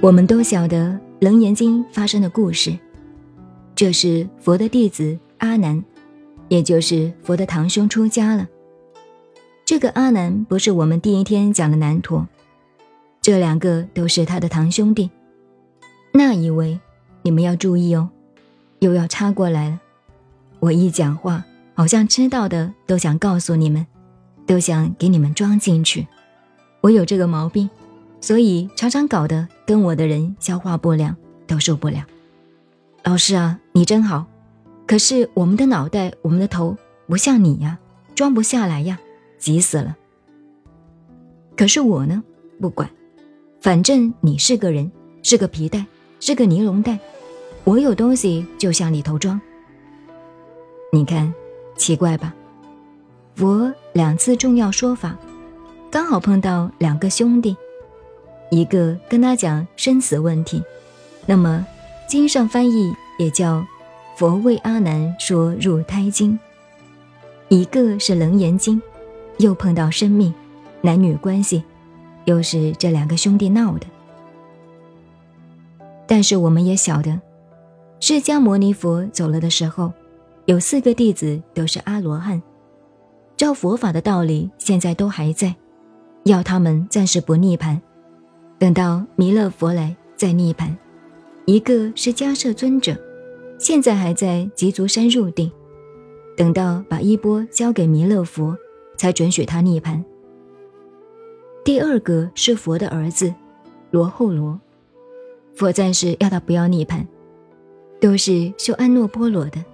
我们都晓得《楞严经》发生的故事，这是佛的弟子阿难，也就是佛的堂兄出家了。这个阿难不是我们第一天讲的难陀，这两个都是他的堂兄弟。那一位，你们要注意哦，又要插过来了。我一讲话，好像知道的都想告诉你们，都想给你们装进去。我有这个毛病。所以常常搞得跟我的人消化不良，都受不了。老师啊，你真好，可是我们的脑袋、我们的头不像你呀，装不下来呀，急死了。可是我呢，不管，反正你是个人，是个皮带，是个尼龙带，我有东西就向里头装。你看，奇怪吧？佛两次重要说法，刚好碰到两个兄弟。一个跟他讲生死问题，那么经上翻译也叫“佛为阿难说入胎经”；一个是《楞严经》，又碰到生命、男女关系，又是这两个兄弟闹的。但是我们也晓得，释迦牟尼佛走了的时候，有四个弟子都是阿罗汉，照佛法的道理，现在都还在，要他们暂时不涅盘。等到弥勒佛来再涅盘，一个是迦摄尊者，现在还在极足山入定，等到把衣钵交给弥勒佛，才准许他涅盘。第二个是佛的儿子罗后罗，佛暂时要他不要涅盘，都是修安诺波罗的。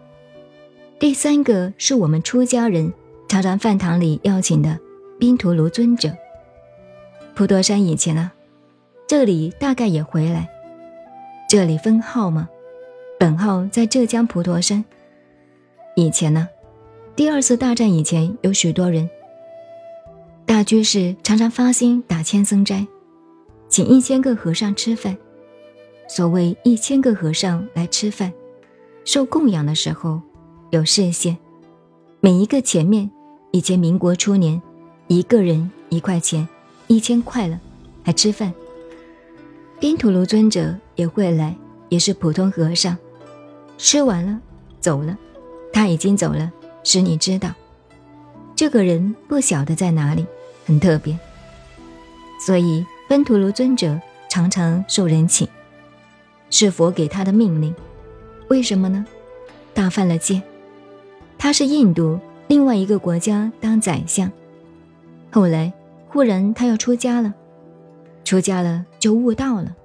第三个是我们出家人常常饭堂里邀请的宾陀罗尊者，普陀山以前呢。这里大概也回来。这里分号吗？本号在浙江普陀山。以前呢，第二次大战以前有许多人。大居士常常发心打千僧斋，请一千个和尚吃饭。所谓一千个和尚来吃饭，受供养的时候有视线，每一个前面，以前民国初年，一个人一块钱，一千块了，还吃饭。宾土卢尊者也会来，也是普通和尚。吃完了，走了，他已经走了，使你知道，这个人不晓得在哪里，很特别。所以奔土卢尊者常常受人请，是佛给他的命令。为什么呢？大犯了戒。他是印度另外一个国家当宰相，后来忽然他要出家了。出家了就悟道了，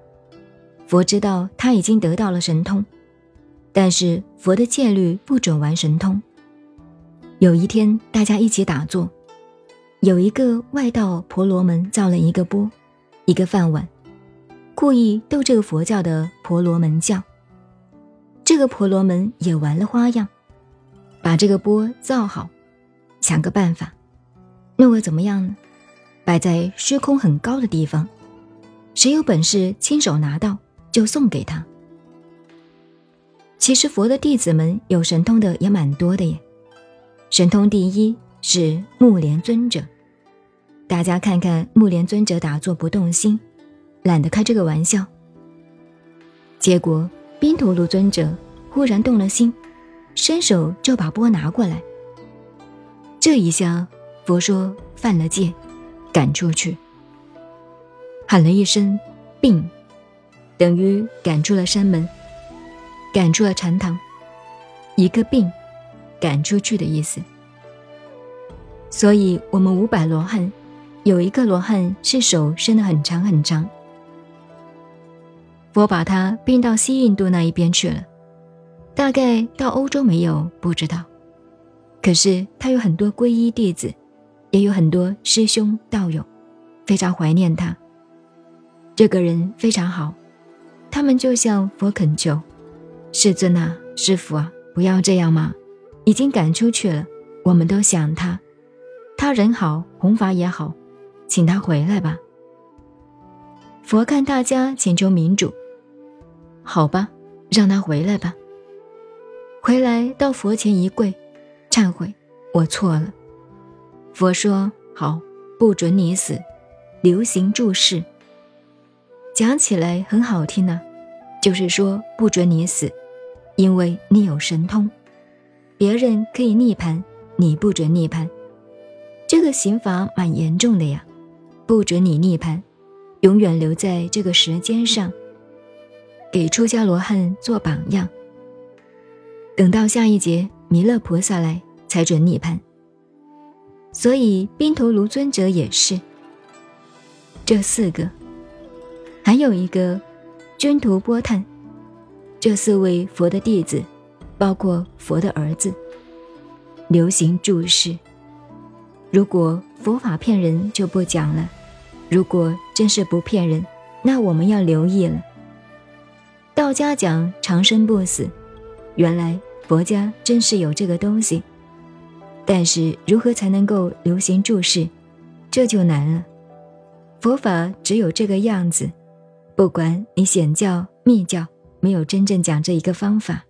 佛知道他已经得到了神通，但是佛的戒律不准玩神通。有一天大家一起打坐，有一个外道婆罗门造了一个钵，一个饭碗，故意逗这个佛教的婆罗门教。这个婆罗门也玩了花样，把这个钵造好，想个办法，那我怎么样呢？摆在虚空很高的地方。谁有本事亲手拿到，就送给他。其实佛的弟子们有神通的也蛮多的耶。神通第一是木莲尊者，大家看看木莲尊者打坐不动心，懒得开这个玩笑。结果宾陀卢尊者忽然动了心，伸手就把钵拿过来。这一下，佛说犯了戒，赶出去。喊了一声“病”，等于赶出了山门，赶出了禅堂，一个“病”，赶出去的意思。所以，我们五百罗汉，有一个罗汉是手伸得很长很长。佛把他并到西印度那一边去了，大概到欧洲没有不知道。可是他有很多皈依弟子，也有很多师兄道友，非常怀念他。这个人非常好，他们就向佛恳求：“世尊啊，师傅啊，不要这样嘛！已经赶出去了，我们都想他，他人好，弘法也好，请他回来吧。”佛看大家请求民主，好吧，让他回来吧。回来到佛前一跪，忏悔，我错了。佛说：“好，不准你死，流行注释。”讲起来很好听呢，就是说不准你死，因为你有神通，别人可以涅槃，你不准涅槃。这个刑罚蛮严重的呀，不准你涅槃，永远留在这个时间上，给出家罗汉做榜样。等到下一节弥勒菩萨来，才准逆盘。所以宾头卢尊者也是。这四个。还有一个君图波探，这四位佛的弟子，包括佛的儿子，流行注释。如果佛法骗人就不讲了，如果真是不骗人，那我们要留意了。道家讲长生不死，原来佛家真是有这个东西，但是如何才能够流行注释，这就难了。佛法只有这个样子。不管你显教、密教，没有真正讲这一个方法。